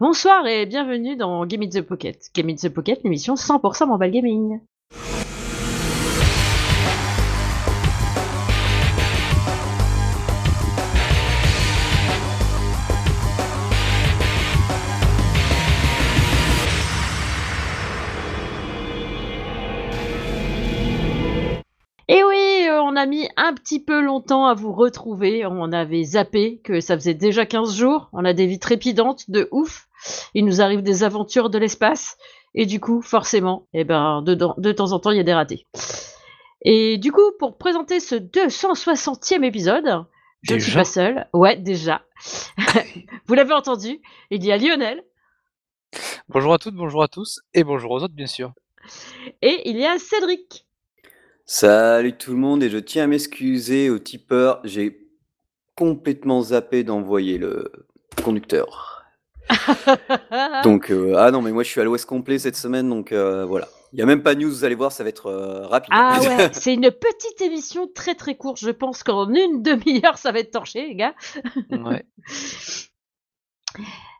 Bonsoir et bienvenue dans Game in the Pocket. Game in the Pocket, l'émission 100% mobile gaming. A mis un petit peu longtemps à vous retrouver. On avait zappé que ça faisait déjà 15 jours. On a des vies trépidantes de ouf. Il nous arrive des aventures de l'espace. Et du coup, forcément, eh ben, de, de temps en temps, il y a des ratés. Et du coup, pour présenter ce 260e épisode, je ne suis pas seule. Ouais, déjà. vous l'avez entendu, il y a Lionel Bonjour à toutes, bonjour à tous, et bonjour aux autres, bien sûr. et il y a Cédric. Salut tout le monde et je tiens à m'excuser au tipeur, j'ai complètement zappé d'envoyer le conducteur. Donc euh, ah non mais moi je suis à l'ouest complet cette semaine donc euh, voilà. Il n'y a même pas de news, vous allez voir, ça va être euh, rapide. Ah ouais, c'est une petite émission très très courte. Je pense qu'en une demi-heure, ça va être torché, les gars. Ouais.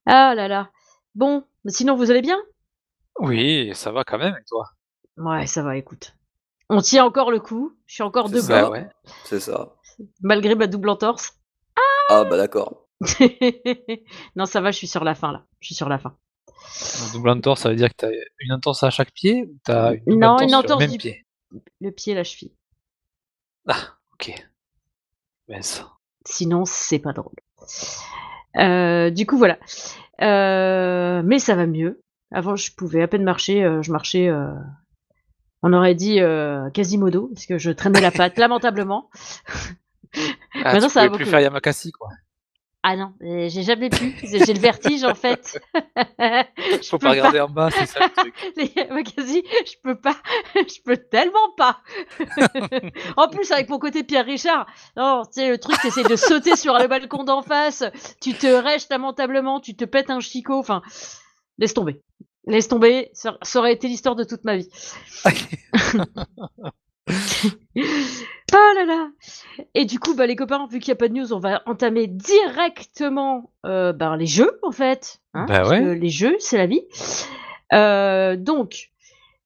Ah là là. Bon, mais sinon, vous allez bien? Oui, ça va quand même, et toi? Ouais, ça va, écoute. On tient encore le coup. Je suis encore debout, ça. Ouais. C'est ça. malgré ma double entorse. Ah bah d'accord. non, ça va, je suis sur la fin là. Je suis sur la fin. Un double entorse, ça veut dire que t'as une entorse à chaque pied ou t'as une double Non, entorse une sur entorse le même du- pied? Le pied, la cheville. Ah, ok. Mince. Sinon, c'est pas drôle. Euh, du coup, voilà. Euh, mais ça va mieux. Avant, je pouvais à peine marcher. euh, je marchais. On aurait dit euh, Quasimodo, parce que je traînais la patte lamentablement. Ah, Maintenant, tu ça va plus faire Yamakasi, quoi. Ah non, euh, j'ai jamais pu. J'ai le vertige en fait. Je Faut peux pas regarder en bas, c'est ça le truc. Les Makasi, je peux pas, je peux tellement pas. en plus, avec mon côté Pierre Richard, non, tu sais, le truc, t'essayes de sauter sur le balcon d'en face, tu te rèches lamentablement, tu te pètes un chicot, enfin, laisse tomber. Laisse tomber, ça, ça aurait été l'histoire de toute ma vie. oh là là Et du coup, bah, les copains, vu qu'il n'y a pas de news, on va entamer directement euh, bah, les jeux, en fait. hein, Bah parce ouais. que les jeux, c'est la vie. Euh, donc,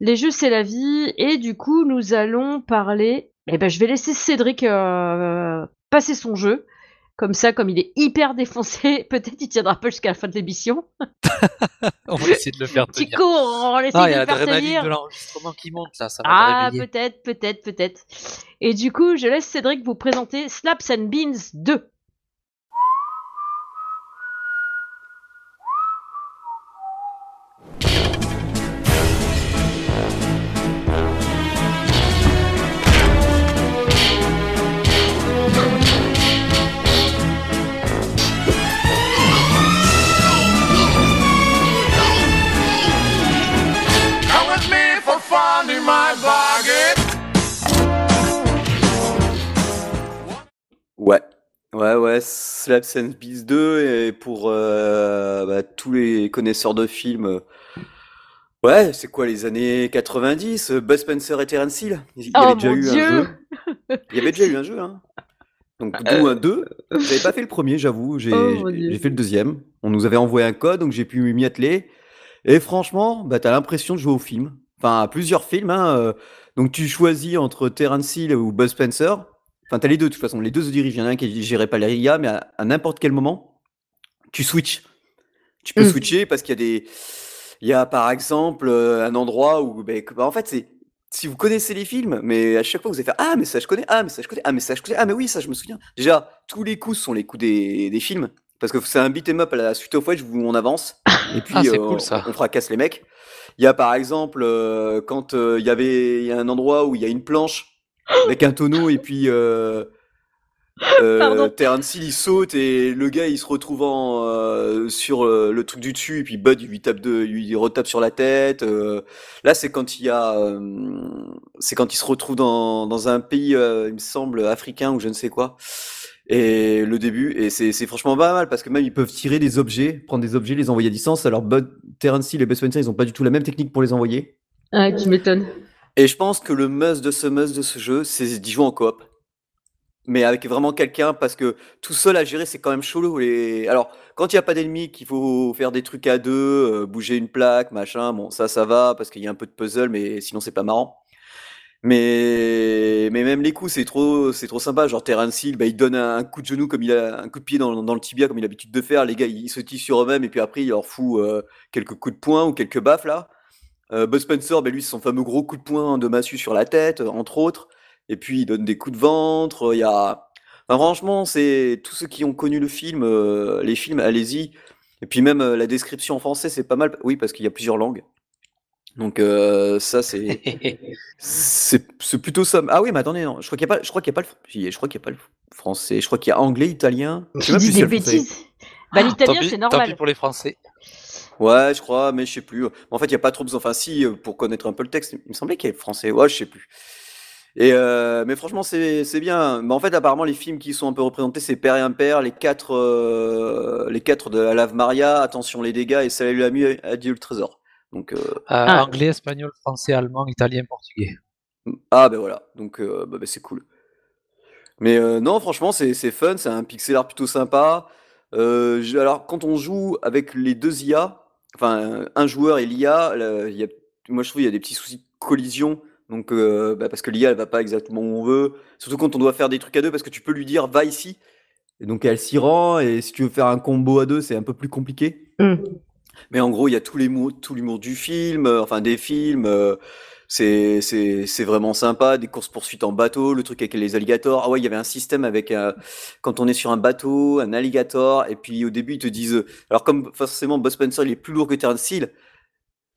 les jeux, c'est la vie. Et du coup, nous allons parler... Eh ben, je vais laisser Cédric euh, passer son jeu. Comme ça, comme il est hyper défoncé, peut-être il tiendra pas jusqu'à la fin de l'émission. On va essayer de le faire Petit tenir. cours, on essaie Ah, il y de le faire tenir. de l'enregistrement qui monte, là, ça va Ah, peut-être, peut-être, peut-être. Et du coup, je laisse Cédric vous présenter Slaps and Beans 2. Ouais ouais, Slaps and Beats 2 et pour euh, bah, tous les connaisseurs de films euh, Ouais, c'est quoi les années 90 euh, Buzz Spencer et Terence Hill? Il y Oh, avait déjà mon eu Dieu un jeu. Il y avait déjà eu un jeu hein. Donc d'où un 2. J'avais pas fait le premier, j'avoue, j'ai Oh, j'ai fait le deuxième. On nous avait envoyé un code donc j'ai pu m'y atteler. Et franchement, bah t'as l'impression de jouer au film. Enfin, à plusieurs films hein. euh, Donc tu choisis entre Terence Hill ou Buzz Spencer. Enfin, t'as les deux de toute façon. Les deux se dirigent. Il y en a un qui gérait pas l'IA, mais à, à n'importe quel moment, tu switches. Tu peux Mm. switcher parce qu'il y a des. Il y a par exemple euh, un endroit où. ben, bah, en fait, c'est. Si vous connaissez les films, mais à chaque fois vous allez faire Ah, mais ça je connais, ah, mais ça je connais, ah, mais ça je connais, ah, mais oui, ça je me souviens. Déjà, tous les coups sont les coups des, des films. Parce que c'est un beat'em up à la suite of Wedge où on avance. Et puis, Ah, c'est euh, cool, ça. on, fracasse les mecs. Il y a par exemple, euh, quand euh, il y avait il y a un endroit où il y a une planche avec un tonneau et puis euh, euh. Terence il saute et le gars il se retrouve en, euh, sur euh, le truc du dessus et puis Bud il lui tape de, il retape sur la tête. là c'est quand il y a, c'est quand il se retrouve dans, dans un pays il me semble africain ou je ne sais quoi. Et le début, et c'est c'est franchement pas mal parce que même ils peuvent tirer des objets, prendre des objets, les envoyer à distance. Alors Bud, Terence Hill et Bud Spencer, ils ont pas du tout la même technique pour les envoyer. Ah, tu m'étonnes. Et je pense que le must de ce must de ce jeu, c'est d'y jouer en coop. mais avec vraiment quelqu'un parce que tout seul à gérer c'est quand même chelou. Les... Alors quand il y a pas d'ennemis, qu'il faut faire des trucs à deux, euh, bouger une plaque, machin, bon ça ça va parce qu'il y a un peu de puzzle, mais sinon c'est pas marrant. Mais, mais même les coups, c'est trop, c'est trop sympa. Genre Terence Hill, bah, il donne un, coup de genou comme il a un coup de pied dans, dans le tibia comme il a l'habitude de faire. Les gars, ils se tirent sur eux-mêmes et puis après il leur fout euh, quelques coups de poing ou quelques baffes là. Euh, Buzz Spencer, bah, lui, c'est son fameux gros coup de poing de massue sur la tête, entre autres. Et puis il donne des coups de ventre. Il y a, enfin, franchement, c'est tous ceux qui ont connu le film, euh, les films, allez-y. Et puis même euh, la description en français, c'est pas mal. Oui, parce qu'il y a plusieurs langues. Donc euh, ça c'est c'est plutôt ça. Ah oui, mais attendez, non, je crois qu'il y a pas je crois qu'il y a pas le je crois qu'il y a pas le français, je crois qu'il y a anglais, italien. Je sais dis plus des bêtises. Bah, l'italien, Tant pis- c'est Tant pis normal. pour les Français. Ouais, je crois, mais je sais plus. En fait, il y a pas trop besoin. Enfin, si, euh, pour connaître un peu le texte, il me semblait qu'il y avait le français. Ouais, je sais plus. Et euh, mais franchement, c'est c'est bien. Mais en fait, apparemment, les films qui sont un peu représentés, c'est Père et Impair, les quatre, euh, les quatre de la Lave Maria, Attention les dégâts et Salut l'ami, Adieu le trésor. Donc euh, Euh, Ah. Anglais, espagnol, français, allemand, italien, portugais. ah ben voilà. Donc euh, bah, bah, c'est cool. Mais euh, non, franchement, c'est c'est fun, c'est un pixel art plutôt sympa. Euh, je- alors, quand on joue avec les deux IA, enfin un joueur et l'IA, moi je trouve il y a des petits soucis de collision. Donc, euh, bah, parce que l'IA elle va pas exactement où on veut. Surtout quand on doit faire des trucs à deux, parce que tu peux lui dire va ici. Et donc elle s'y rend. Et si tu veux faire un combo à deux, c'est un peu plus compliqué. Mm. Mais en gros, il y a tous les mots, tout l'humour du film, euh, enfin des films. euh, c'est c'est c'est vraiment sympa, des courses poursuites en bateau, le truc avec les alligators. Ah ouais, il y avait un système avec euh, quand on est sur un bateau, un alligator, et puis au début ils te disent, euh, alors comme forcément Buzz Spencer il est plus lourd que Terence Hill,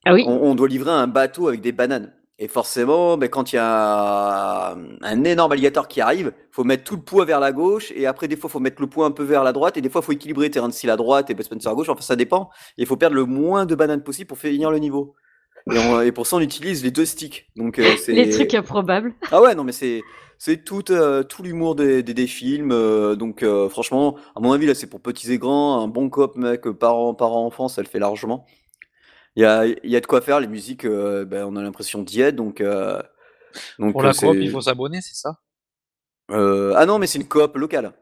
Ah oui. on, on doit livrer un bateau avec des bananes. Et forcément, ben, quand il y a un énorme alligator qui arrive, faut mettre tout le poids vers la gauche, et après des fois faut mettre le poids un peu vers la droite, et des fois faut équilibrer Terence Hill à droite et Buzz Spencer à gauche. Enfin ça dépend. Il faut perdre le moins de bananes possible pour finir le niveau. Et, on- et pour ça on utilise les deux sticks. Donc euh, c'est Les trucs improbables. ah ouais, non, mais c'est c'est tout euh, tout l'humour des, des, des films. euh, donc euh, franchement, à mon avis là, c'est pour petits et grands, un bon cop mec, parents parents enfants, ça le fait largement. Il y a il y a de quoi faire. Les musiques, euh, ben, on a l'impression d'y être. Donc euh, donc Pour la coop, il faut s'abonner, c'est ça? Euh, ah non, mais c'est une coop locale.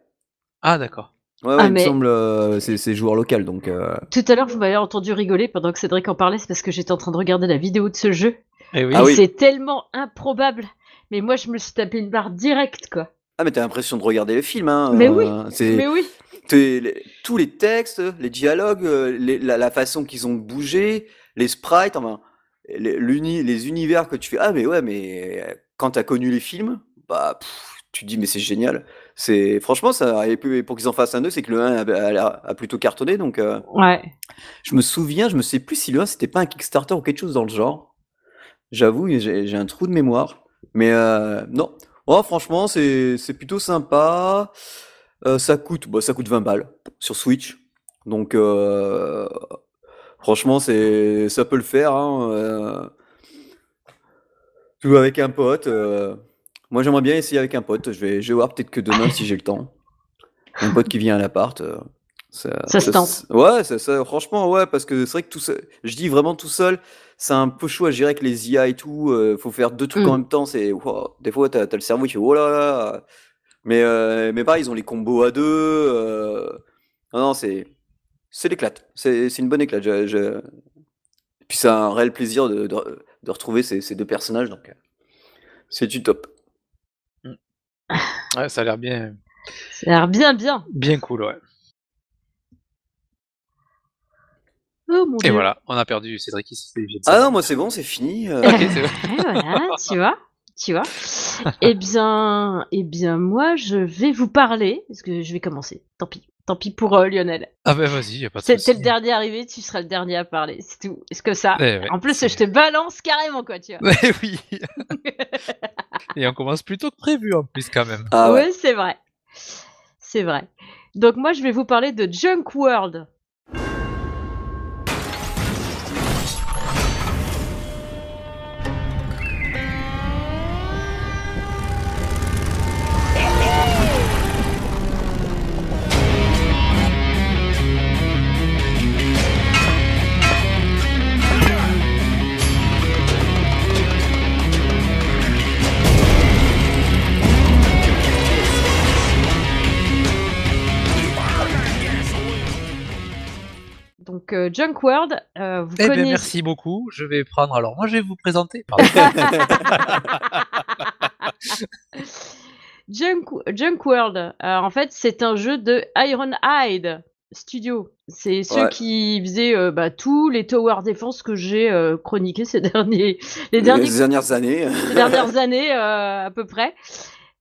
Ah, d'accord. Ouais, ouais, Ah, il mais- me semble, euh, c'est joueur local, donc. euh, Tout à l'heure, vous m'avez entendu rigoler pendant que Cédric en parlait, c'est parce que j'étais en train de regarder la vidéo de ce jeu. Eh oui. Ah et oui. c'est tellement improbable. Mais moi, je me suis tapé une barre directe, quoi. Ah mais t'as l'impression de regarder le film, hein. Mais euh, oui, Mais oui. Les- tous les textes, les dialogues, euh, les- la, la façon qu'ils ont de bouger, les sprites, enfin, les, univers que tu fais. Ah, mais ouais, mais quand t'as connu les films, bah, pff, tu te dis, mais c'est génial. C'est, franchement, ça, et pour qu'ils en fassent un 2, c'est que le 1 a, a l'air- a plutôt cartonné. Donc, euh, Ouais. je me souviens, je me sais plus si le 1 c'était pas un Kickstarter ou quelque chose dans le genre. J'avoue, j'ai un trou de mémoire. Mais euh, non. Oh, franchement, c'est c'est plutôt sympa. Euh, ça coûte, bah, ça coûte 20 balles sur Switch. Donc, euh, franchement, c'est ça peut le faire. Hein. Tout avec un pote. Moi, j'aimerais bien essayer avec un pote. Je vais, je vais voir peut-être que demain si j'ai le temps. Un pote qui vient à l'appart. euh, ça, Ça se tente. Ouais, ça, ça- franchement, ouais, parce que c'est vrai que tout seul, je dis vraiment tout seul, c'est un peu chaud à gérer avec les IA et tout. euh, faut faire deux trucs en Mm. même temps. C'est, wow, des fois, t'as, as le cerveau qui fait oh là là. Mais, euh, mais pareil, ils ont les combos à deux. euh, Non, non, c'est, c'est l'éclate. C'est, c'est une bonne éclate. Je- puis, c'est un réel plaisir de, de, de retrouver ces, ces deux personnages. Donc, euh, c'est du top. Ouais, ça a l'air bien, Ça a l'air bien, bien. bien cool, ouais. Oh mon Et dieu. voilà, on a perdu Cédric. de Ah non, moi, c'est bon, c'est fini. euh. Ok, c'est bon. Et voilà, tu vois, tu vois. Eh bien, eh bien, moi, je vais vous parler, parce que je vais commencer. Tant pis, tant pis pour euh, Lionel. Ah ben vas-y, y a pas de t'es le dernier arrivé, tu seras le dernier à parler, c'est tout. Est-ce que ça Eh ouais, En plus, je te balance carrément, quoi, tu vois. Eh oui. Et on commence plus tôt que prévu en plus quand même. Ah ouais. ouais, c'est vrai. C'est vrai. Donc moi, je vais vous parler de Junk World. Junk World, euh, vous Eh ben, connaissez. merci beaucoup. Je vais prendre. Alors, moi, je vais vous présenter. Junk, Junk World, euh, en fait, c'est un jeu de Ironhide Studio. C'est ceux Ouais. qui faisaient euh, bah, tous les Tower Defense que j'ai euh, chroniqués ces derniers, les derniers Les dernières années. ces dernières années euh, à peu près.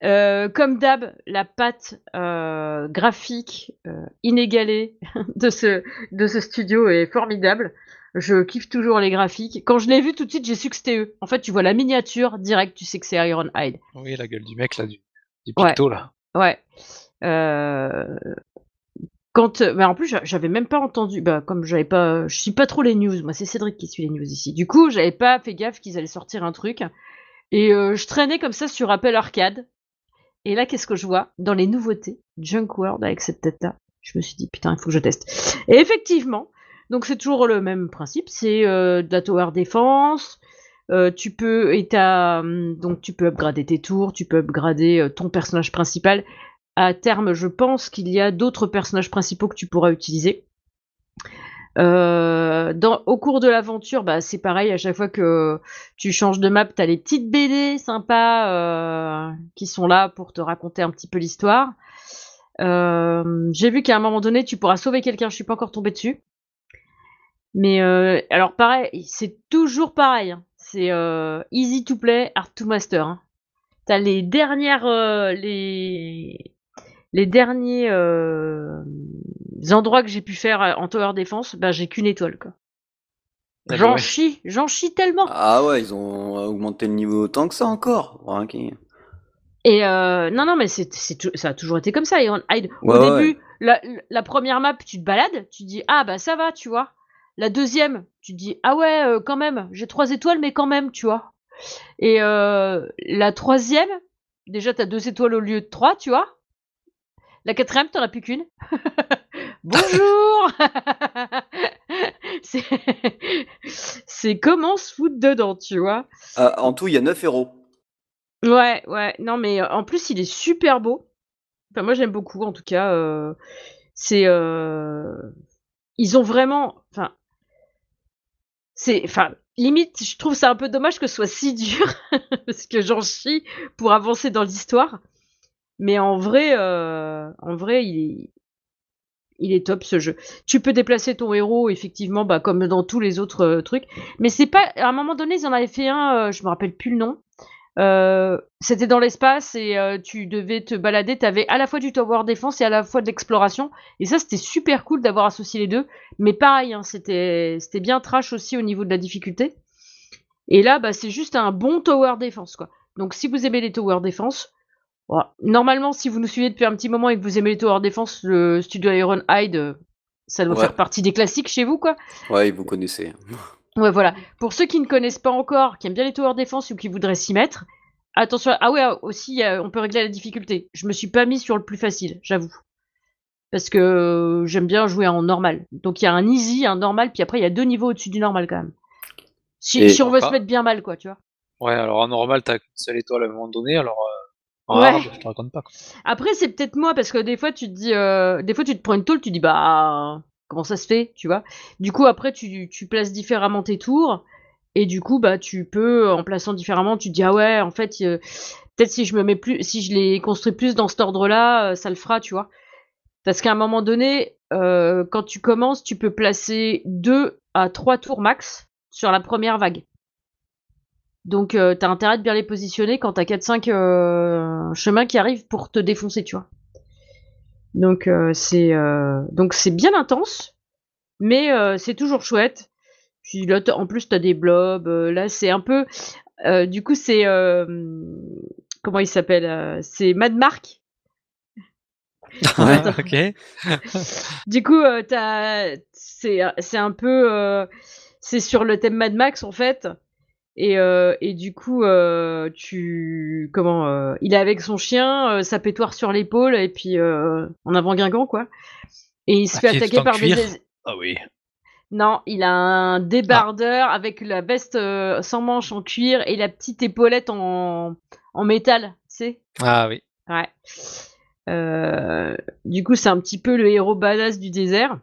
Euh, comme d'hab, la patte euh, graphique euh, inégalée de ce, de ce studio est formidable. Je kiffe toujours les graphiques. Quand je l'ai vu tout de suite, j'ai su que c'était eux. En fait, tu vois la miniature direct, tu sais que c'est Ironhide. oui, la gueule du mec, là, du, du Ouais. là. Ouais. Quand, bah en plus, j'a- j'avais même pas entendu. Bah, comme j'avais pas, je suis pas trop les news. Moi, c'est Cédric qui suit les news ici. Du coup, j'avais pas fait gaffe qu'ils allaient sortir un truc. Et euh, je traînais comme ça sur Apple Arcade. Et là, qu'est-ce que je vois Dans les nouveautés, Junk World avec cette tête-là. Je me suis dit, putain, il faut que je teste. Et effectivement, donc c'est toujours le même principe. C'est euh, de la défense. Euh, tu peux et hum, donc tu peux upgrader tes tours, tu peux upgrader euh, ton personnage principal. À terme, je pense qu'il y a d'autres personnages principaux que tu pourras utiliser. Euh, dans, au cours de l'aventure, bah, c'est pareil, à chaque fois que tu changes de map, t'as les petites BD sympas euh, qui sont là pour te raconter un petit peu l'histoire. Euh, J'ai vu qu'à un moment donné, tu pourras sauver quelqu'un, je suis pas encore tombée dessus. Mais euh, alors pareil, c'est toujours pareil. hein. C'est euh, easy to play, hard to master. hein. T'as les dernières, euh, les les derniers endroits que j'ai pu faire euh, en tower défense, bah j'ai qu'une étoile quoi. Ah bah J'en ouais. chie, j'en chie tellement. Ah ouais, ils ont augmenté le niveau autant que ça encore. Et euh, non, non, mais c'est, ça a toujours été comme ça. Iron Hide. Au Ouais, ouais. début, la, la première map, tu te balades, tu te dis ah bah ça va, tu vois. La deuxième, tu te dis ah ouais, euh, quand même, j'ai trois étoiles, mais quand même, tu vois. Et euh, la troisième, déjà t'as deux étoiles au lieu de trois, tu vois. La quatrième, t'en as plus qu'une. Bonjour. c'est, comment se foutre dedans, tu vois. Ah, en tout, il y a 9 héros. Ouais, ouais. Non, mais euh, en plus, il est super beau. Enfin, moi, j'aime beaucoup, en tout cas. euh, c'est. euh, Ils ont vraiment. Enfin. C'est. Enfin, limite, je trouve ça un peu dommage que ce soit si dur. parce que j'en chie pour avancer dans l'histoire. Mais en vrai, euh, en vrai, il est. Il est top ce jeu. Tu peux déplacer ton héros, effectivement, bah, comme dans tous les autres euh, trucs. Mais c'est pas. À un moment donné, ils en avaient fait un, euh, je me rappelle plus le nom. Euh, c'était dans l'espace et euh, tu devais te balader. Tu avais à la fois du tower défense et à la fois de l'exploration. Et ça, c'était super cool d'avoir associé les deux. Mais pareil, hein, c'était bien trash aussi au niveau de la difficulté. Et là, bah, c'est juste un bon tower défense, quoi. Donc, si vous aimez les tower défense, voilà. normalement, si vous nous suivez depuis un petit moment et que vous aimez les tower défense, le studio Iron Hide, euh, ça doit Ouais. faire partie des classiques chez vous, quoi. Ouais, vous connaissez. Ouais, voilà. Pour ceux qui ne connaissent pas encore, qui aiment bien les tower défense ou qui voudraient s'y mettre, attention. Ah ouais, aussi, il y a- on peut régler la difficulté. Je me suis pas mis sur le plus facile, j'avoue. Parce que euh, j'aime bien jouer en normal. Donc il y a un easy, un normal, puis après il y a deux niveaux au-dessus du normal quand même. Si, on veut se mettre bien mal, quoi, tu vois. Ouais, alors en normal, t'as qu'une seule étoile à un moment donné, alors. Euh, en Ouais. hard, je te raconte pas. Quoi. Après, c'est peut-être moi, parce que des fois, tu te dis, euh, des fois, tu te prends une tôle, tu dis, bah, comment ça se fait, tu vois. Du coup, après, tu, tu places différemment tes tours, et du coup, bah, tu peux, en plaçant différemment, tu te dis, ah ouais, en fait, euh, peut-être si je me mets plus, si je les construis plus dans cet ordre-là, euh, ça le fera, tu vois. Parce qu'à un moment donné, euh, quand tu commences, tu peux placer deux à trois tours max sur la première vague. Donc, euh, t'as intérêt de bien les positionner quand t'as 4-5 euh, chemins qui arrivent pour te défoncer, tu vois. Donc, euh, c'est euh, donc c'est bien intense, mais euh, c'est toujours chouette. Puis là, en plus, t'as des blobs. là, c'est un peu. euh, du coup, c'est. euh, comment il s'appelle C'est Mad Mark. Ouais. ok. Du coup, euh, t'as- c'est c'est un peu euh, c'est sur le thème Mad Max en fait. Et, euh, et du coup, euh, tu comment euh, il est avec son chien, sa pétoire sur l'épaule et puis en avant Guingamp quoi. Et il se Ah, fait attaquer par des Ah oui. non, il a un débardeur avec la veste sans manches en cuir et la petite épaulette en en métal, tu sais. Ah oui. Ouais. Du coup, c'est un petit peu le héros badass du désert.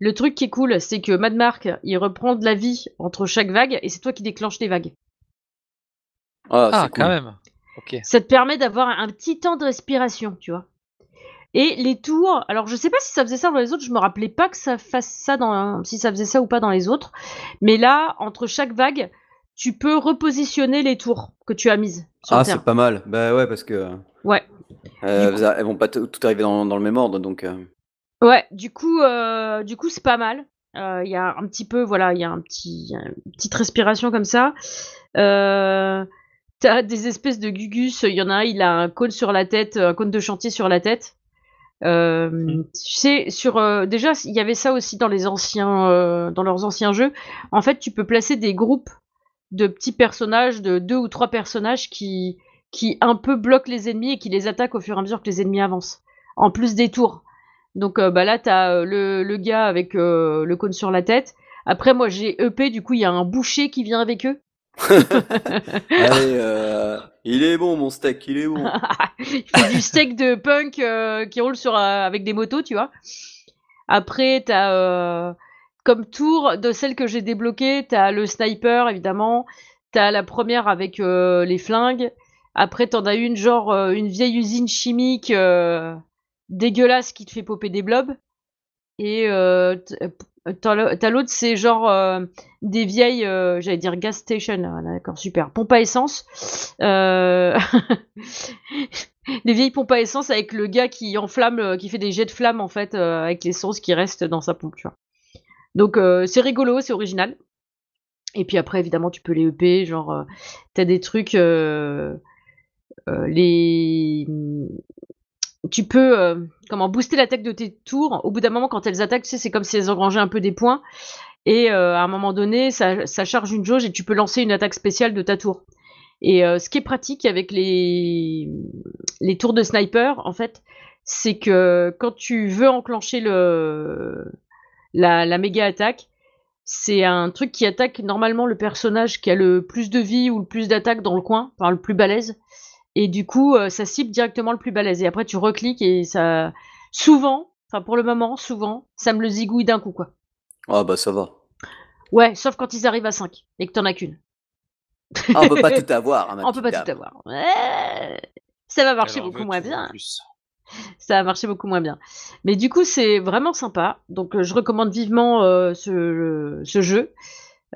Le truc qui est cool, c'est que Mad Mark, il reprend de la vie entre chaque vague et c'est toi qui déclenches les vagues. Ah, Ah, cool. quand même. Ok. Ça te permet d'avoir un petit temps de respiration, tu vois. Et les tours, alors je sais pas si ça faisait ça dans les autres, je me rappelais pas que ça fasse ça dans si ça faisait ça ou pas dans les autres. Mais là, entre chaque vague, tu peux repositionner les tours que tu as mises sur Ah, c'est pas mal. Bah ouais, parce que Ouais. euh, coup- elles vont pas tout arriver dans, dans le même ordre, donc. euh, Ouais, du coup, euh, du coup, c'est pas mal. Euh, Il y a un petit peu, voilà, il y a un petit, une petite respiration comme ça. Euh, T'as des espèces de gugus. Il y en a un, il a un cône sur la tête, un cône de chantier sur la tête. Euh, Tu sais, sur euh, déjà, il y avait ça aussi dans les anciens, euh, dans leurs anciens jeux. En fait, tu peux placer des groupes de petits personnages, de deux ou trois personnages qui, qui un peu bloquent les ennemis et qui les attaquent au fur et à mesure que les ennemis avancent. En plus des tours. Donc euh, bah là, t'as euh, le, le gars avec euh, le cône sur la tête. Après, moi, j'ai EP, du coup, il y a un boucher qui vient avec eux. Allez, il est bon, mon steak, il est bon. il fait du steak de punk qui roule sur, avec des motos, tu vois. Après, t'as euh, comme tour de celle que j'ai débloquée, t'as le sniper, évidemment. T'as la première avec les flingues. Après, t'en as une, genre une vieille usine chimique dégueulasse qui te fait popper des blobs. Et euh, t- euh, t'as l'autre, c'est genre euh, des vieilles, euh, j'allais dire gas station, ah, d'accord, super, pompe à essence. Euh... des vieilles pompes à essence avec le gars qui enflamme, euh, qui fait des jets de flammes en fait, euh, avec l'essence qui reste dans sa pompe. Donc euh, c'est rigolo, c'est original. Et puis après, évidemment, tu peux les EP, genre, euh, t'as des trucs, euh, euh, les... Tu peux, euh, booster l'attaque de tes tours. Au bout d'un moment, quand elles attaquent, c'est comme si elles engrangeaient un peu des points. Et euh, à un moment donné, ça, charge une jauge et tu peux lancer une attaque spéciale de ta tour. Et euh, ce qui est pratique avec les, tours de sniper, en fait, c'est que quand tu veux enclencher le, la, la méga attaque, c'est un truc qui attaque normalement le personnage qui a le plus de vie ou le plus d'attaque dans le coin, enfin le plus balèze. Et du coup, euh, ça cible directement le plus balèze. Et après, tu recliques et ça. Souvent, enfin pour le moment, souvent, ça me le zigouille d'un coup, quoi. Ah bah ça va. Ouais, sauf quand ils arrivent à 5 et que t'en as qu'une. Ah, on peut pas tout avoir. hein, ma On peut pas tout avoir. Ouais. Ça va marcher Alors, beaucoup moins bien. plus. Ça a marché beaucoup moins bien. Mais du coup, c'est vraiment sympa. Donc, euh, je recommande vivement euh, ce, ce jeu,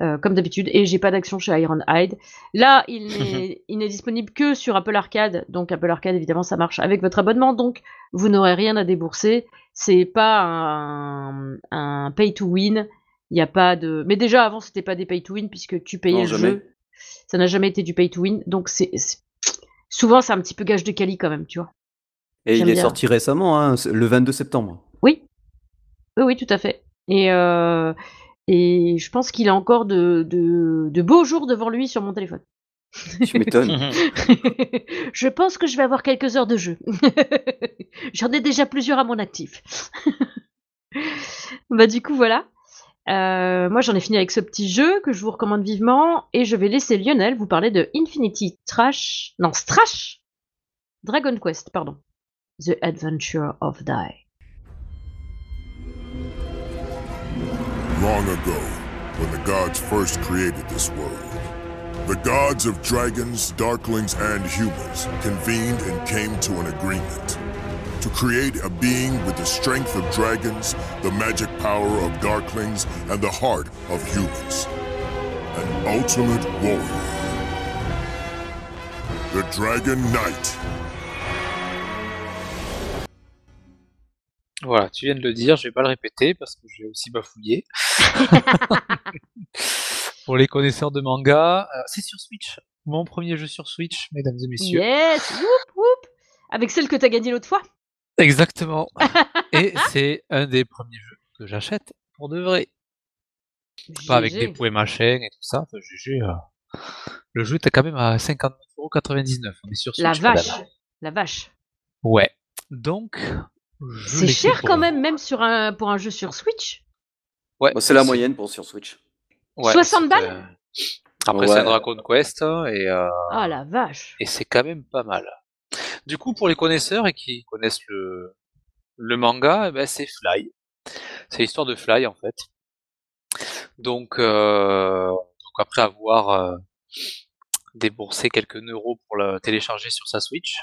euh, comme d'habitude. Et j'ai pas d'action chez Ironhide. Là, il n'est il disponible que sur Apple Arcade. Donc, Apple Arcade, évidemment, ça marche avec votre abonnement. Donc, vous n'aurez rien à débourser. C'est pas un, un pay to win. Il y a pas de. Mais déjà, avant, c'était pas des pay to win puisque tu payais Non, le jamais. jeu. Ça n'a jamais été du pay to win. Donc, c'est. Souvent, c'est un petit peu gage de quali quand même, tu vois. Et il est bien. sorti récemment, hein, le 22 septembre. Oui. Oui, oui, tout à fait. Et, euh, et je pense qu'il a encore de, de, de beaux jours devant lui sur mon téléphone. Tu m'étonnes. je pense que je vais avoir quelques heures de jeu. J'en ai déjà plusieurs à mon actif. bah du coup voilà. Euh, moi j'en ai fini avec ce petit jeu que je vous recommande vivement et je vais laisser Lionel vous parler de Infinity Trash, non Strash, Dragon Quest, pardon, The Adventure of Die. Long ago, when the gods first created this world, the gods of dragons, darklings, and humans convened and came to an agreement to create a being with the strength of dragons, the magic power of darklings, and the heart of humans. An ultimate warrior. The Dragon Knight. Voilà, tu viens de le dire, je vais pas le répéter parce que j'ai aussi bafouillé. Pour les connaisseurs de manga, euh, c'est sur Switch. Mon premier jeu sur Switch, mesdames et messieurs. Yes, whoop whoop, avec celle que t'as gagnée l'autre fois. Exactement. et c'est un des premiers jeux que j'achète pour de vrai. Pas avec des points machin et tout ça. Enfin, euh, Le jeu était quand même à 59,99€. On est sur Switch. La vache, la vache. Ouais. Donc, C'est cher quand même, même sur un, pour un jeu sur Switch. Ouais, Bon, c'est la moyenne pour sur Switch. ouais, 60 c'est, balles? Euh, Après, c'est Ouais. Dragon Quest et, euh, Ah la vache. et c'est quand même pas mal. Du coup, pour les connaisseurs et qui connaissent le, le manga, eh ben, c'est Fly. C'est l'histoire de Fly en fait. Donc, euh, donc après avoir déboursé quelques neuros pour le télécharger sur sa Switch,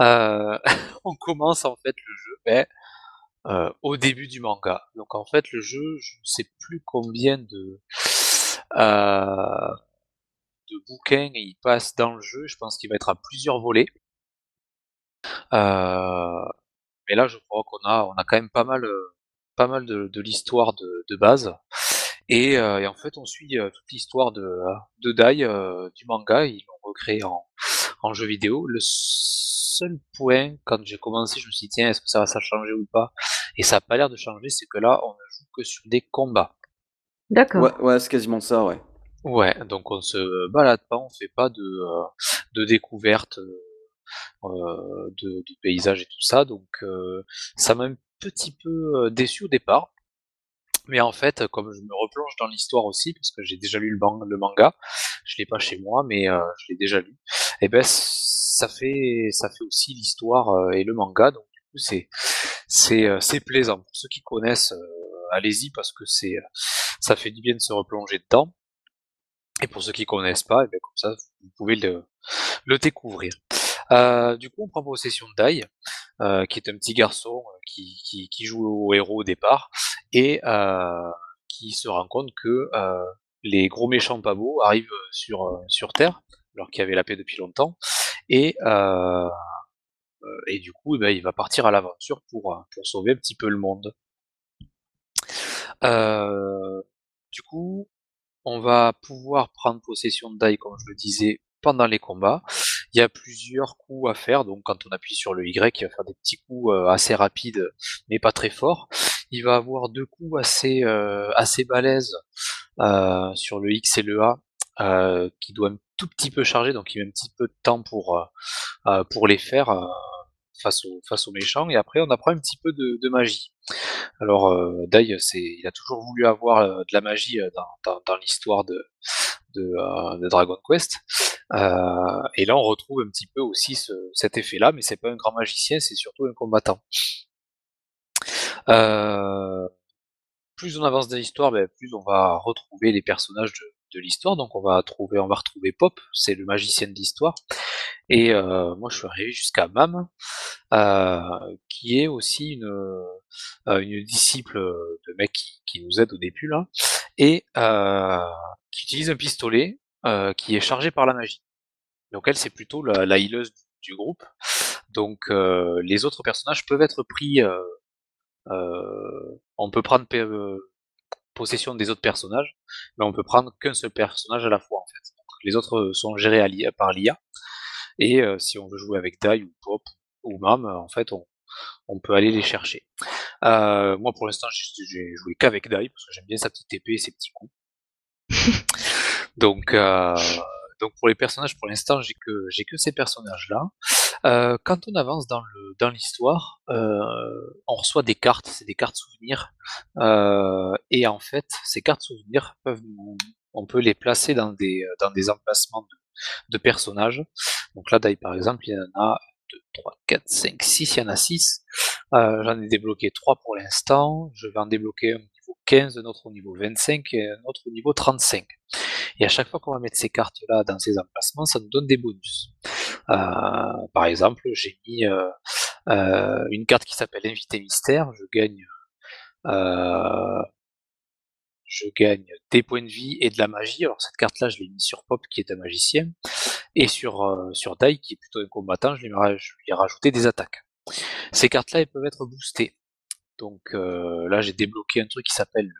euh, on commence en fait le jeu ben, euh, au début du manga. Donc en fait le jeu, je ne sais plus combien de euh, de bouquins il passe dans le jeu. Je pense qu'il va être à plusieurs volets. Euh, mais là, je crois qu'on a, on a quand même pas mal, pas mal de, de l'histoire de, de base. Et, euh, et, en fait, on suit euh, toute l'histoire de, de Dai euh, du manga. Ils l'ont recréé en, en jeu vidéo. Le seul point, quand j'ai commencé, je me suis dit, tiens, est-ce que ça va ça changer ou pas? Et ça n'a pas l'air de changer, c'est que là, on ne joue que sur des combats. D'accord. Ouais, ouais c'est quasiment ça, ouais. Ouais, donc on se balade pas, on fait pas de, euh, de découverte euh, de, de paysages et tout ça, donc euh, ça m'a un petit peu déçu au départ. Mais en fait, comme je me replonge dans l'histoire aussi, parce que j'ai déjà lu le, bang, le manga, je l'ai pas chez moi, mais euh, je l'ai déjà lu. Et ben ça fait ça fait aussi l'histoire euh, et le manga, donc du coup c'est c'est c'est plaisant pour ceux qui connaissent. Euh, allez-y parce que c'est ça fait du bien de se replonger dedans. Et pour ceux qui connaissent pas, et bien comme ça vous pouvez le, le découvrir. Euh, du coup, on prend possession Dai, euh, qui est un petit garçon qui, qui, qui, joue au héros au départ, et euh, qui se rend compte que les gros méchants pas beaux arrivent sur, sur Terre, alors qu'il y avait la paix depuis longtemps, et, et du coup, ben, il va partir à l'aventure pour, pour sauver un petit peu le monde. du coup, on va pouvoir prendre possession de Dai, comme je le disais, pendant les combats. Il y a plusieurs coups à faire, donc quand on appuie sur le Y, il va faire des petits coups euh, assez rapides, mais pas très forts. Il va avoir deux coups assez euh, balèzes euh, sur le X et le A, euh, qui doit un tout petit peu charger, donc il met un petit peu de temps pour les faire face aux face aux méchants. Et après, on apprend un petit peu de, magie. Alors, Dai, c'est, il a toujours voulu avoir de la magie dans, l'histoire de, Dragon Quest. Et là, on retrouve un petit peu aussi ce, cet effet-là, mais c'est pas un grand magicien, c'est surtout un combattant. Euh, plus on avance dans l'histoire, ben, plus on va retrouver les personnages de, l'histoire. Donc on va trouver, on va retrouver Pop, c'est le magicien de l'histoire. Et euh, moi, je suis arrivé jusqu'à Mam, euh, qui est aussi une, euh, une disciple de mec qui, nous aide au début là, et euh, qui utilise un pistolet qui est chargé par la magie. Donc elle, c'est plutôt la, la healeuse du groupe. Donc euh, les autres personnages peuvent être pris. Euh on peut prendre possession des autres personnages, mais on peut prendre qu'un seul personnage à la fois en fait. Donc, les autres sont gérés par l'IA. Et euh, si on veut jouer avec Dai ou Pop ou Mam, en fait, on, on peut aller les chercher. Euh, moi, pour l'instant, j'ai joué qu'avec Dai parce que j'aime bien sa petite épée et ses petits coups. donc, euh, donc pour les personnages, pour l'instant, j'ai que j'ai que ces personnages-là. Euh, quand on avance dans le dans l'histoire, euh, on reçoit des cartes, c'est des cartes souvenirs, euh, et en fait, ces cartes souvenirs peuvent on peut les placer dans des dans des emplacements de, personnages. Donc là, par exemple, il y en a 2, 3, 4, 5, 6, il y en a 6. Euh, J'en ai débloqué 3 pour l'instant. Je vais en débloquer un au niveau 15, un autre au niveau 25 et un autre au niveau 35. Et à chaque fois qu'on va mettre ces cartes-là dans ces emplacements, ça nous donne des bonus. Euh, par exemple, j'ai mis euh, euh, une carte qui s'appelle Invité Mystère. Je gagne je gagne des points de vie et de la magie. Alors cette carte-là, je l'ai mis sur Pop, qui est un magicien, et sur, euh, sur Dai, qui est plutôt un combattant, je lui, ai rajouté des attaques. Ces cartes-là, elles peuvent être boostées. Donc euh, là, j'ai débloqué un truc qui s'appelle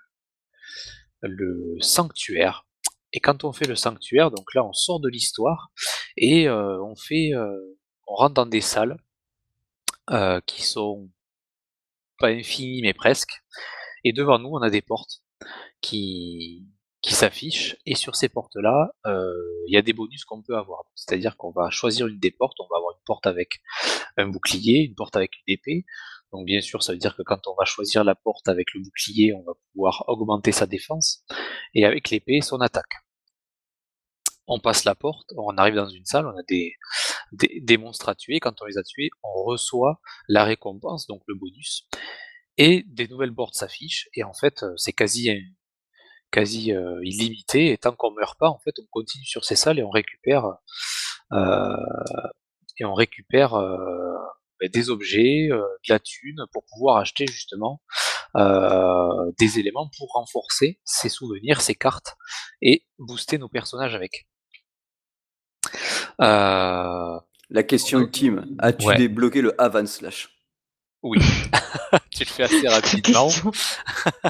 le, sanctuaire. Et quand on fait le sanctuaire, donc là, on sort de l'histoire et euh, on fait, euh, on rentre dans des salles euh, qui sont pas infinies mais presque. Et devant nous, on a des portes qui, qui s'affichent, et sur ces portes-là, euh, il y a des bonus qu'on peut avoir. C'est-à-dire qu'on va choisir une des portes, on va avoir une porte avec un bouclier, une porte avec une épée. Donc bien sûr, ça veut dire que quand on va choisir la porte avec le bouclier, on va pouvoir augmenter sa défense, et avec l'épée, son attaque. On passe la porte, on arrive dans une salle, on a des, des, monstres à tuer, quand on les a tués, on reçoit la récompense, donc le bonus, et des nouvelles boards s'affichent, et en fait, c'est quasi quasi illimité, et tant qu'on meurt pas, en fait, on continue sur ces salles et on récupère et on récupère bah, des objets, de la thune pour pouvoir acheter justement des éléments pour renforcer ses souvenirs, ses cartes et booster nos personnages avec. La question ultime, as-tu débloqué le Havan Slash? Oui, tu le fais assez rapidement.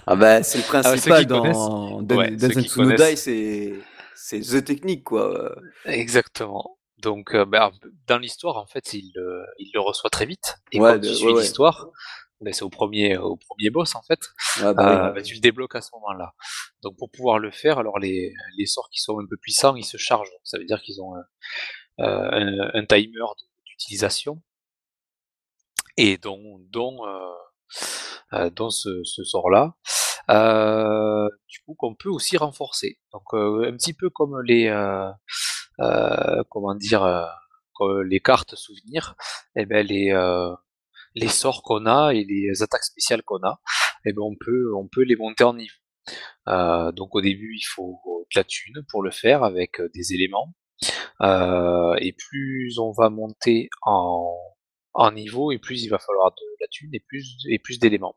ah bah c'est le ah, principal dans Dance no Die, c'est c'est the technique quoi. Exactement. Donc bah, dans l'histoire en fait il, il le reçoit très vite. Et quand tu suis l'histoire c'est au premier au premier boss en fait. Ah, bah, bah, tu le débloques à ce moment-là. Donc pour pouvoir le faire, alors les, les sorts qui sont un peu puissants, ils se chargent. Ça veut dire qu'ils ont un, un, timer d'utilisation et dont dont euh, dans ce, ce sort-là. Euh, du coup, qu'on peut aussi renforcer. Donc, euh, un petit peu comme les, comment dire, les cartes souvenirs, et eh ben les, les sorts qu'on a et les attaques spéciales qu'on a, et eh ben on peut, on peut les monter en niveau. Euh, donc au début, il faut de la thune pour le faire avec des éléments. Euh, et plus on va monter en, niveau et plus il va falloir de la thune et plus et plus d'éléments.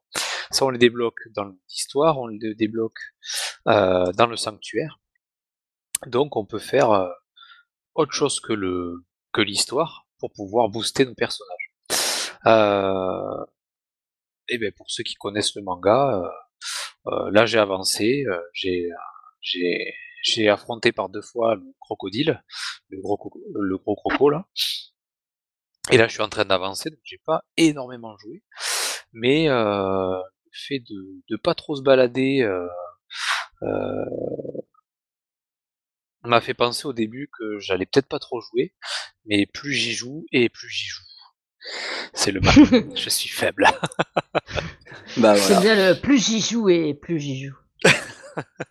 Ça on les débloque dans l'histoire, on les débloque euh, dans le sanctuaire. Donc on peut faire euh, autre chose que le que l'histoire pour pouvoir booster nos personnages. Euh, et ben pour ceux qui connaissent le manga, euh, euh, là j'ai avancé, j'ai j'ai j'ai affronté par deux fois le crocodile, le gros le gros croco là. Et là, je suis en train d'avancer, donc j'ai pas énormément joué, mais euh, le fait de de pas trop se balader euh, euh, m'a fait penser au début que j'allais peut-être pas trop jouer, mais plus j'y joue et plus j'y joue. C'est le mal. je suis faible. bah, voilà. C'est bien le plus j'y joue et plus j'y joue.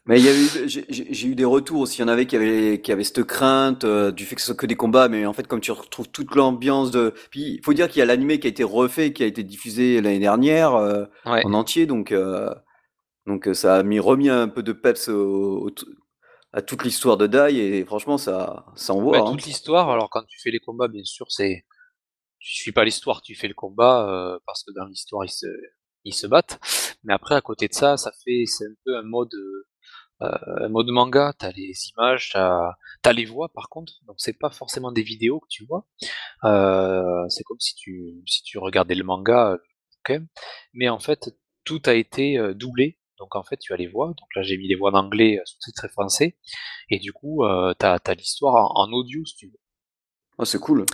Mais j'ai eu des retours aussi. Il y en avait qui avaient, qui avaient cette crainte euh, du fait que ce soit que des combats, mais en fait, comme tu retrouves toute l'ambiance de. Puis, il faut dire qu'il y a l'animé qui a été refait, qui a été diffusé l'année dernière euh, en entier, donc euh, donc ça a mis remis un peu de peps à toute l'histoire de Dai et franchement, ça ça envoie. Hein. Toute l'histoire. Alors quand tu fais les combats, bien sûr, c'est tu suis pas l'histoire, tu fais le combat parce que dans l'histoire, ils se battent. Mais après, à côté de ça, ça fait, c'est un peu un mode, euh, un mode manga. T'as les images, t'as, as les voix par contre. Donc c'est pas forcément des vidéos que tu vois. Euh, c'est comme si tu, si tu regardais le manga, okay. mais en fait, tout a été euh, doublé. Donc en fait, tu as les voix. Donc là, j'ai mis les voix en anglais, sous-titré français. Et du coup, euh, t'as, as l'histoire en, audio, si tu veux. Oh, c'est cool.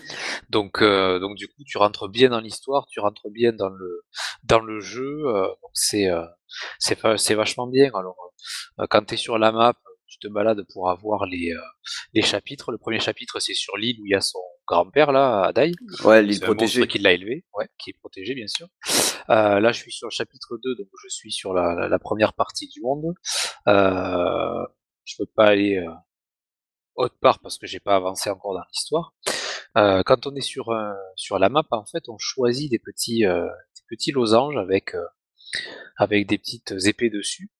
Donc, euh, donc du coup, tu rentres bien dans l'histoire, tu rentres bien dans le dans le jeu. Euh, donc c'est euh, c'est c'est vachement bien. Alors, quand tu es sur la map, tu te balades pour avoir les les chapitres. Le premier chapitre, c'est sur l'île où il y a son grand-père là, Adai. Ouais, l'île protégée. qui l'a élevé, ouais, qui est protégé bien sûr. là, je suis sur le chapitre 2, donc je suis sur la, la, première partie du monde. je peux pas aller autre part parce que j'ai pas avancé encore dans l'histoire. Euh, quand on est sur sur la map, en fait, on choisit des petits euh, des petits losanges avec euh, avec des petites épées dessus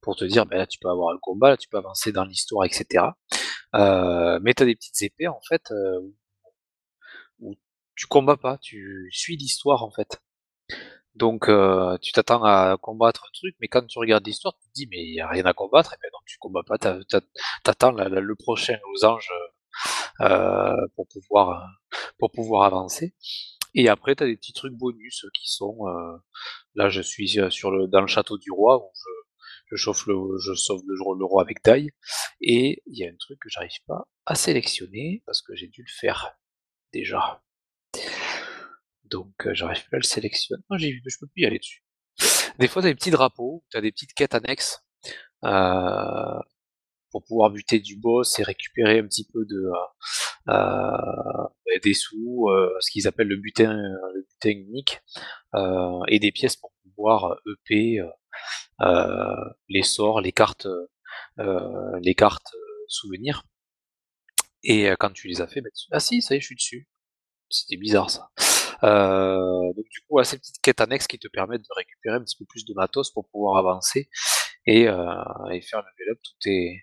pour te dire, ben là tu peux avoir le combat, là tu peux avancer dans l'histoire, etc. mais tu as des petites épées en fait où tu combats pas, tu suis l'histoire en fait. Donc euh, tu t'attends à combattre un truc, mais quand tu regardes l'histoire, tu te dis mais il n'y a rien à combattre, et bien donc tu combats pas, t'attends le prochain losange euh, pour pouvoir pour pouvoir avancer. Et après tu as des petits trucs bonus qui sont euh, là je suis sur le dans le château du roi où je, chauffe le je sauve le, le roi avec taille et il y a un truc que j'arrive pas à sélectionner parce que j'ai dû le faire déjà. Donc euh, j'arrive plus à le sélectionner. Non, j'ai, je peux plus y aller dessus. Des fois, tu as des petits drapeaux, tu as des petites quêtes annexes euh, pour pouvoir buter du boss et récupérer un petit peu de euh, des sous, ce qu'ils appellent le butin, le butin unique, et des pièces pour pouvoir EP les sorts, les cartes, les cartes souvenirs. Et quand tu les as fait, bah, ah si, ça y est, je suis dessus. C'était bizarre ça. Euh, donc du coup, ces petites quêtes annexes qui te permettent de récupérer un petit peu plus de matos pour pouvoir avancer et, euh, et faire level up tous tes,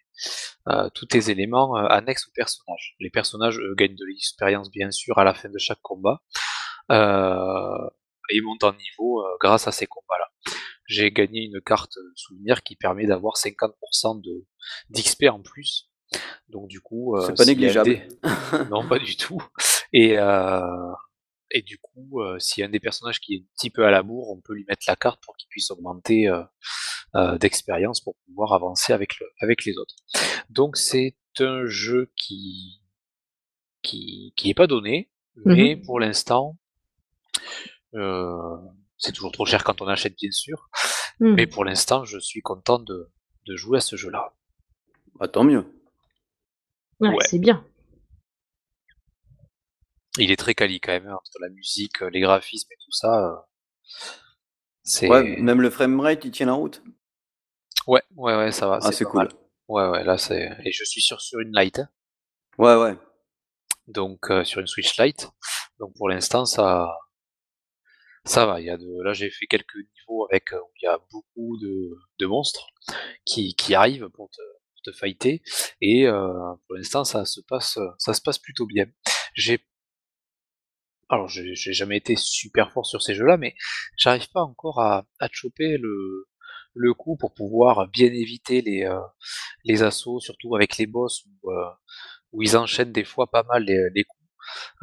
euh, tous tes éléments annexes au personnage. Les personnages eux, gagnent de l'expérience bien sûr à la fin de chaque combat euh, et montent en niveau euh, grâce à ces combats-là. J'ai gagné une carte souvenir qui permet d'avoir 50% de d'XP en plus. Donc du coup, euh, C'est pas négligeable. des- non, pas du tout. Et euh, et du coup, euh, s'il y a un des personnages qui est un petit peu à la bourre, on peut lui mettre la carte pour qu'il puisse augmenter euh, euh, d'expérience pour pouvoir avancer avec, le, avec les autres. Donc c'est un jeu qui qui qui est pas donné, mais pour l'instant, euh, c'est toujours trop cher quand on achète bien sûr, mais pour l'instant, je suis content de, de jouer à ce jeu-là. Bah, tant mieux. Ouais, ouais. c'est bien. Il est très quali quand même hein, entre la musique, euh, les graphismes et tout ça. euh, C'est Ouais, même le framerate, il tient la route? ouais, ouais, ouais, ça va. Ah, c'est cool. mal. Ouais, ouais, là c'est et je suis sur sur une light, hein, Ouais, ouais. donc euh, sur une Switch Lite. Donc pour l'instant ça ça va. Il y a de là j'ai fait quelques niveaux avec où il y a beaucoup de, de monstres qui qui arrivent pour te pour te fighter et euh, pour l'instant ça se passe ça se passe plutôt bien. J'ai alors j'ai jamais été super fort sur ces jeux-là, mais j'arrive pas encore à, à choper le, le coup pour pouvoir bien éviter les, euh, les assauts, surtout avec les boss où, euh, où ils enchaînent des fois pas mal les, les coups.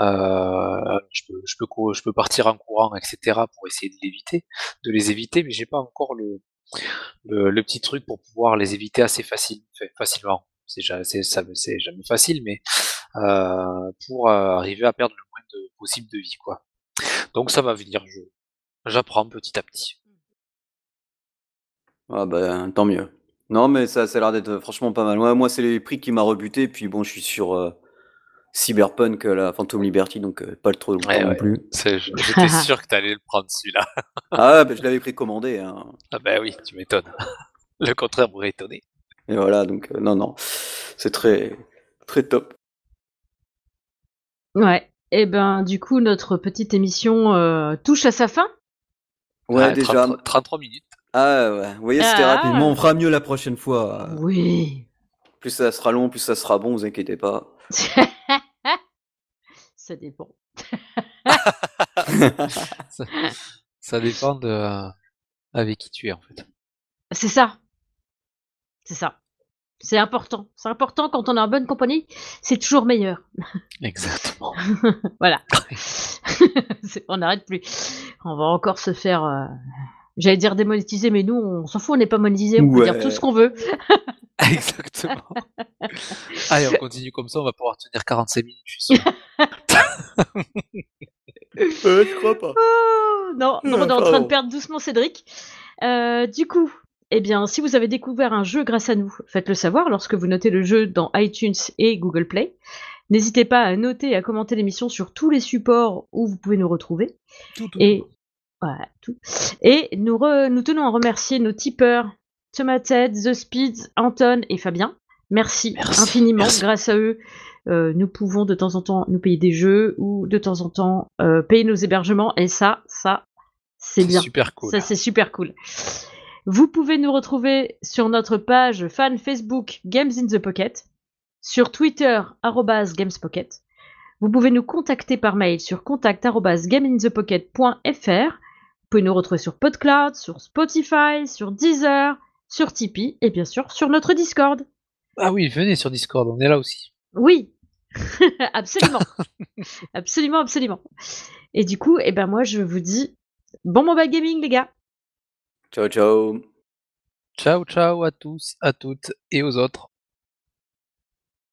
Euh, je, peux, je, peux, je peux partir en courant, etc. pour essayer de l'éviter, de les éviter, mais j'ai pas encore le, le, le petit truc pour pouvoir les éviter assez facile, fa- facilement. C'est jamais facile, mais euh, pour euh, arriver à perdre le moins de, possible de vie, quoi. Donc ça va venir, je, j'apprends petit à petit. Ah, bah, tant mieux. Non, mais ça, ça a l'air d'être franchement pas mal. Ouais, moi, c'est les prix qui m'a rebuté. Puis bon, je suis sur euh, Cyberpunk, euh, la Phantom Liberty, donc euh, pas le trop longtemps Ouais, non ouais. plus. C'est- J'étais sûr que t'allais le prendre celui-là. Ah, bah, je l'avais précommandé. Hein. Ah bah oui, tu m'étonnes. Le contraire m'aurait étonné. Et voilà, donc euh, non, non, c'est très, très top. Ouais. Et ben, du coup, notre petite émission euh, touche à sa fin. Ouais, Ah, déjà. 33, 33 minutes. Ah, ouais. Vous voyez, c'était Ah. rapide. Mais on fera mieux la prochaine fois. Oui. Plus ça sera long, plus ça sera bon, vous inquiétez pas. ça dépend. Ça, ça dépend de euh, avec qui tu es en fait. C'est ça. C'est ça. C'est important. C'est important quand on est en bonne compagnie. C'est toujours meilleur. Exactement. Voilà. On n'arrête plus. On va encore se faire. euh, J'allais dire démonétiser, mais nous, on s'en fout, on n'est pas monétisé, on peut dire tout ce qu'on veut. Exactement. Allez, on continue comme ça, on va pouvoir tenir 45 minutes, je suis sûr. Euh, je crois pas. Oh, non, non, on est en train de perdre doucement Cédric. Euh, du coup, eh bien, si vous avez découvert un jeu grâce à nous, faites-le savoir lorsque vous notez le jeu dans iTunes et Google Play. N'hésitez pas à noter et à commenter l'émission sur tous les supports où vous pouvez nous retrouver. Tout, tout, Et voilà, tout. Et nous, re- nous tenons à remercier nos tipeurs Tomated, The Speed, Anton et Fabien. Merci, Merci, infiniment. merci. Grâce à eux, euh, nous pouvons de temps en temps nous payer des jeux ou de temps en temps euh, payer nos hébergements. Et ça, ça, c'est bien. super cool. Ça, c'est super cool. Vous pouvez nous retrouver sur notre page fan Facebook Games in the Pocket, sur Twitter gamespocket. Vous pouvez nous contacter par mail sur contact arobase gameinthepocket.fr. Vous pouvez nous retrouver sur PodCloud, sur Spotify, sur Deezer, sur Tipeee et bien sûr sur notre Discord. Ah oui, venez sur Discord, on est là aussi. Oui, absolument. absolument, absolument. Et du coup, eh ben moi je vous dis bon mobile gaming les gars. Ciao, ciao. Ciao, ciao à tous, à toutes et aux autres.